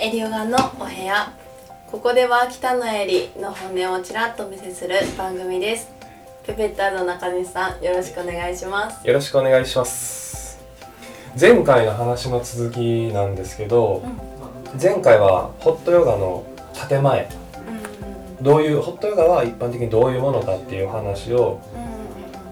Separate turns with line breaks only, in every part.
エリオガのお部屋。ここでは北野エリの本音をちらっとお見せする番組です。ペペッターの中西さんよろしくお願いします。
よろしくお願いします。前回の話の続きなんですけど、前回はホットヨガの建前。
うん。
どういうホットヨガは一般的にどういうものかっていう話を
うん。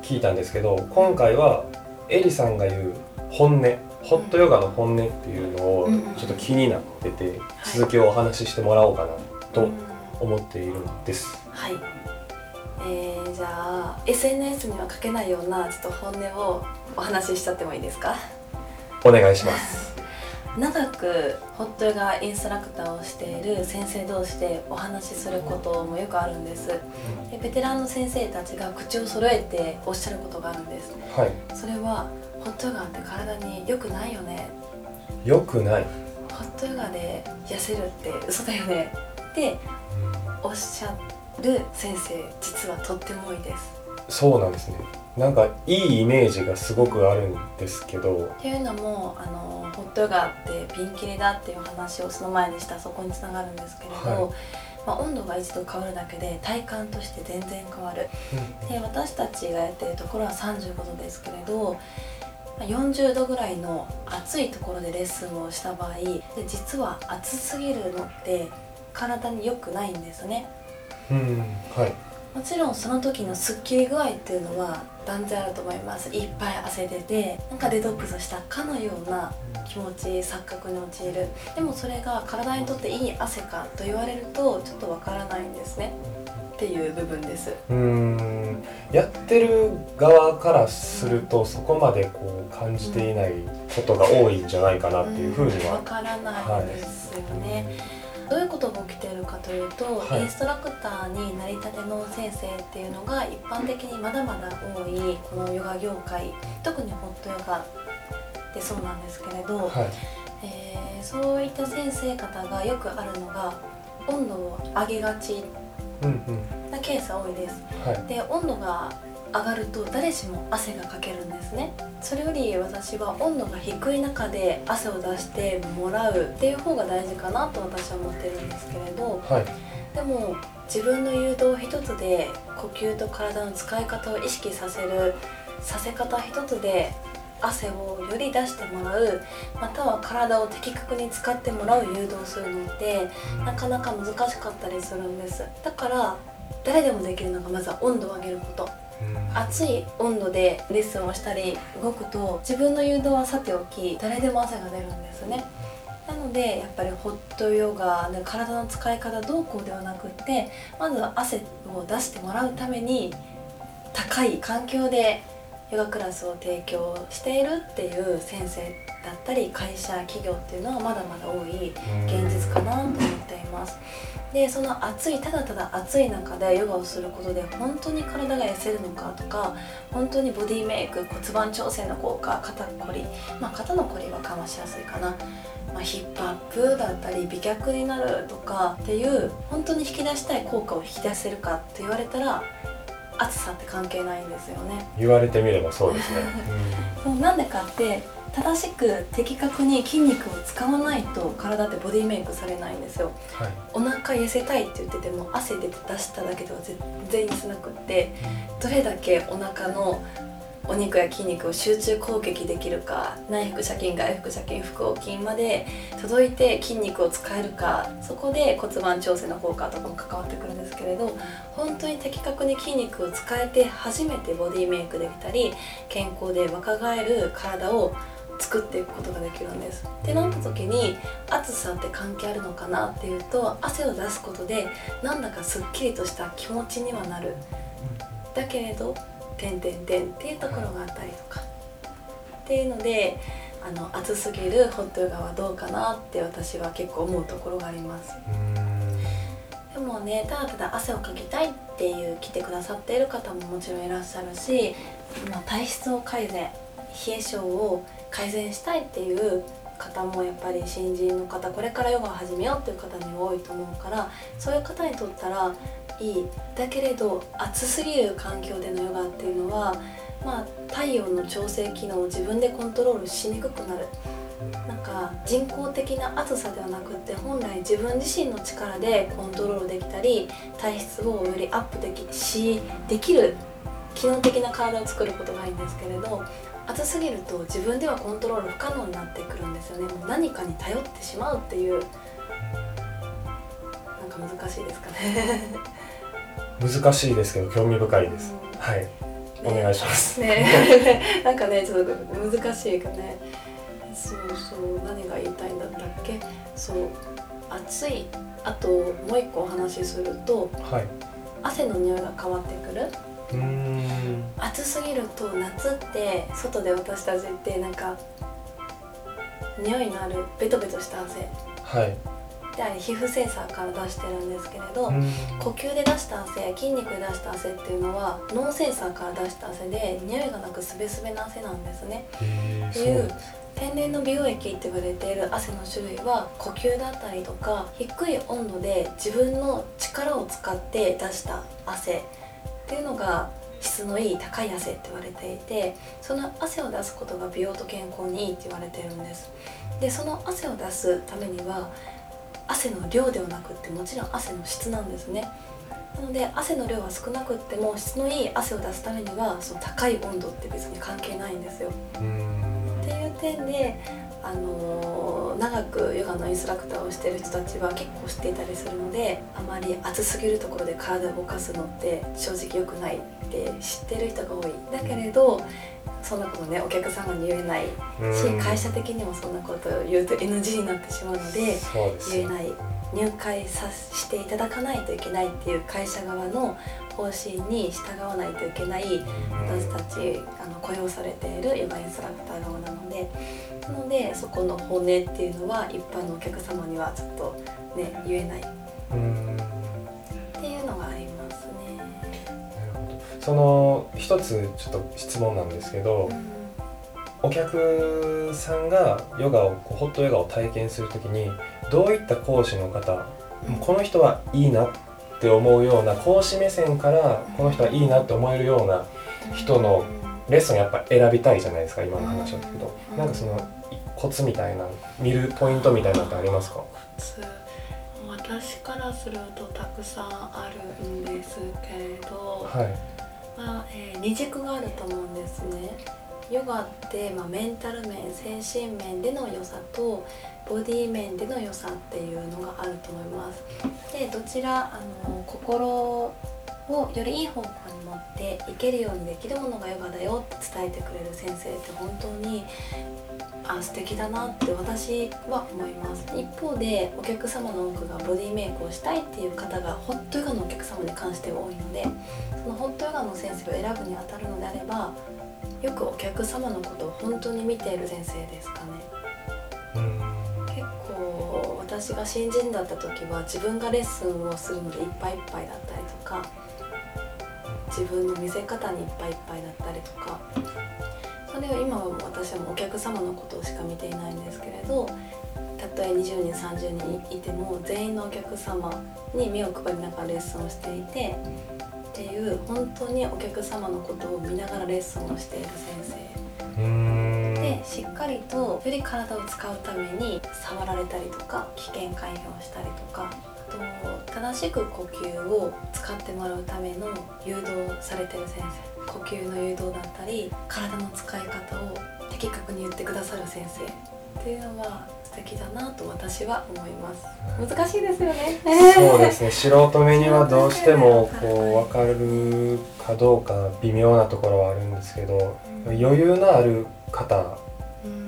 聞いたんですけど今回はエリさんが言う本音ホットヨガの本音っていうのを
うん
ちょっと気になってて
はい
続きをお話ししてもらおうかなと
うん
思っているんです。
はい。えー、じゃあ SNS には書けないようなちょっと本音をお話ししちゃってもいいですか？
お願いします。
長くホットヨガインストラクターをしている先生同士でお話しすることもよくあるんです。でベテランの先生たちが口を揃えておっしゃることがあるんです。
はい。
それはホットヨガって体に良くないよね。
よくない。
ホットヨガで痩せるって嘘だよね。っておっしゃる先生実はとっても多いです。
そうなんですね。なんかいいイメージがすごくあるんですけど。
っていうのもあのホットヨガってピンキリだっていう話をその前にしたそこにつながるんですけれど、
はい。
まあ、温度が1度変わるだけで体感として全然変わる。で私たちがやってるところは35度ですけれどまあ40度ぐらいの暑いところでレッスンをした場合で実は暑すぎるのって体に良くないんですね。
うんはい。
もちろんその時のスッキリ具合っていうのは断然あると思います。いっぱい汗出てなんかデトックスしたかのような気持ち錯覚に陥る。でもそれが体にとっていい汗かと言われるとちょっとわからないんですねっていう部分です。
うーん。やってる側からするとそこまでこう感じていないことが多いんじゃないかなっていうふうには、
わからないんですよね、どういうことが起きているかというと、
はい
インストラクターになりたての先生っていうのが一般的にまだまだ多いこのヨガ業界特にホットヨガってそうなんですけれど、
はい。
えーそういった先生方がよくあるのが温度を上げがち
うんうん
なケースが多いです。
はい。
で温度が上がると誰しも汗がかけるんですね。それより私は温度が低い中で汗を出してもらうっていう方が大事かなと私は思ってるんですけれど。
はい。
でも自分の誘導一つで呼吸と体の使い方を意識させるさせ方一つで汗をより出してもらうまたは体を的確に使ってもらう誘導するのってなかなか難しかったりするんです。だから誰でもできるのがまずは温度を上げること。
うん。
暑い温度でレッスンをしたり動くと自分の誘導はさておき誰でも汗が出るんですね。なのでやっぱりホットヨガで体の使い方どうこうではなくってまずは汗を出してもらうために高い環境でヨガクラスを提供しているっていう先生だったり会社企業っていうのはまだまだ多い現実かなと思っています。でその暑いただただ暑い中でヨガをすることで本当に体が痩せるのかとか本当にボディメイク骨盤調整の効果肩こりまあ肩のこりは緩和しやすいかな、まあ、ヒップアップだったり美脚になるとかっていう本当に引き出したい効果を引き出せるかって言われたら暑さって関係ないんですよね。
言われてみればそうですね、
そうなんでかって正しく的確に筋肉を使わないと体ってボディメイクされないんですよ。
はい。
お腹痩せたいって言ってても汗出て出しただけでは全然痩せなくってどれだけお腹のお肉や筋肉を集中攻撃できるか内腹斜筋外腹斜筋腹横筋まで届いて筋肉を使えるかそこで骨盤調整の効果とかも関わってくるんですけれど本当に的確に筋肉を使えて初めてボディメイクできたり健康で若返る体を作っていくことができるんです。ってなった時に暑さって関係あるのかなっていうと汗を出すことでなんだかすっきりとした気持ちにはなるだけれど「てんてんてん」っていうところがあったりとか。っていうのであの暑すぎるホットヨガはどうかなって私は結構思うところがあります。でもねただただ汗をかきたいっていう来てくださっている方ももちろんいらっしゃるし、まあ、体質を改善冷え性を改善したいっていう方もやっぱり新人の方これからヨガを始めようっていう方に多いと思うからそういう方にとったらいい。だけれど暑すぎる環境でのヨガっていうのは、まあ、体温の調整機能を自分でコントロールしにくくなる。なんか人工的な暑さではなくって本来自分自身の力でコントロールできたり体質をよりアップできしできる機能的な体を作ることがいいんですけれど暑すぎると自分ではコントロール不可能になってくるんですよね。もう何かに頼ってしまうっていう。なんか難しいですかね。
難しいですけど興味深いです、
うん
はい。
ね
お願いします。
ね。なんかねちょっと難しいかね。そうそう。何が言いたいんだったっけ？そう。暑い。あともう一個お話しすると
はい。
汗の匂いが変わってくる？
うーん。
暑すぎると夏って外で私たちってなんか匂いのあるベトベトした汗。
はい
であれ皮膚センサーから出してるんですけれど、
うーん。
呼吸で出した汗筋肉で出した汗っていうのは脳センサーから出した汗で匂いがなくすべすべな汗なんですね。っていう天然の美容液って言われている汗の種類は呼吸だったりとか低い温度で自分の力を使って出した汗っていうのが質のいい高い汗って言われていてその汗を出すことが美容と健康にいいって言われてるんです。でその汗を出すためには汗の量ではなくってもちろん汗の質なんですね。なので汗の量が少なくっても質のいい汗を出すためにはその高い温度って別に関係ないんですよ。っていう点で、あのー長くヨガのインストラクターをしてる人たちは結構知っていたりするのであまり暑すぎるところで体を動かすのって正直良くないって知ってる人が多い。だけれどそんなことねお客様に言えない。う
ーん。
し会社的にもそんなことを言うと NG になってしまうので言えない。入会さしていただかないといけないっていう会社側の方針に従わないといけない私たちあの雇用されているヨガインストラクター側なのでなのでそこの本音っていうのは一般のお客様にはちょっとね言えない。っ
うーんその一つちょっと質問なんですけどお客さんがヨガをホットヨガを体験するときにどういった講師の方この人はいいなって思うような講師目線からこの人はいいなって思えるような人のレッスンやっぱ選びたいじゃないですか今の話を聞くと。
うん
なんかそのコツみたいな見るポイントみたいなのってありますか？
つ私からするとたくさんあるんですけれど、
はい
まあえー二軸があると思うんですね。ヨガって、まあ、メンタル面精神面での良さとボディ面での良さっていうのがあると思います。でどちらあの心をよりいい方向に持っていけるようにできるものがヨガだよって伝えてくれる先生って本当にあ素敵だなって私は思います。一方でお客様の多くがボディメイクをしたいっていう方がホットヨガのお客様に関しては多いのでそのホットヨガの先生を選ぶにあたるのであればよくお客様のことを本当に見ている先生ですかね。結構私が新人だった時は自分がレッスンをするのでいっぱいいっぱいだったりとか自分の見せ方にいっぱいいっぱいだったりとか。それを今はもう私はもうお客様のことしか見ていないんですけれどたとえ20人30人いても全員のお客様に目を配りながらレッスンをしていてっていう本当にお客様のことを見ながらレッスンをしている先生。でしっかりとより体を使うために触られたりとか危険回避をしたりとかあと正しく呼吸を使ってもらうための誘導されてる先生呼吸の誘導だったり体の使い方を的確に言ってくださる先生っていうのは素敵だなと私は思います。難しいですよね。
そうですね。素人目にはどうしてもこう分かるかどうか微妙なところはあるんですけど余裕のある方。
うん。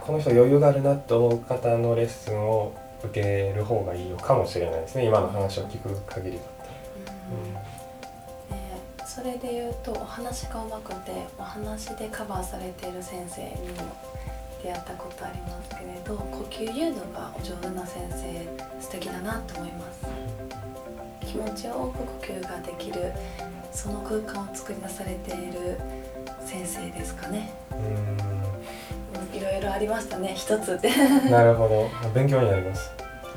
この人余裕があるなと思う方のレッスンを受ける方がいいのかもしれないですね。今の話を聞く限りだった
うん。ねそれで言うとお話がうまくてお話でカバーされている先生にも出会ったことありますけれど呼吸誘導がお上手な先生素敵だなと思います。気持ちよく呼吸ができるその空間を作り出されている先生ですかね。
うん
いろいろありましたね一つ。
なるほど。勉強になります。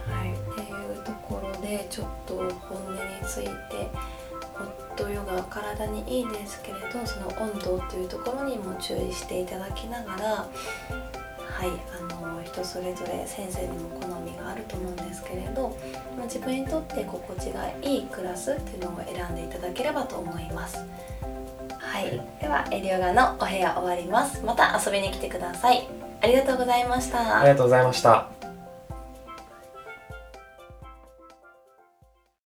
はい、っていうところでちょっと本音についてホットヨガ体にいいですけれどその温度というところにも注意していただきながらははいあの人それぞれ先生にも好みがあると思うんですけれど、まあ、自分にとって心地がいいクラスっていうのを選んでいただければと思います。はい、
はい。
ではエリオガのお部屋終わります。また遊びに来てください。ありがとうございました。
ありがとうございました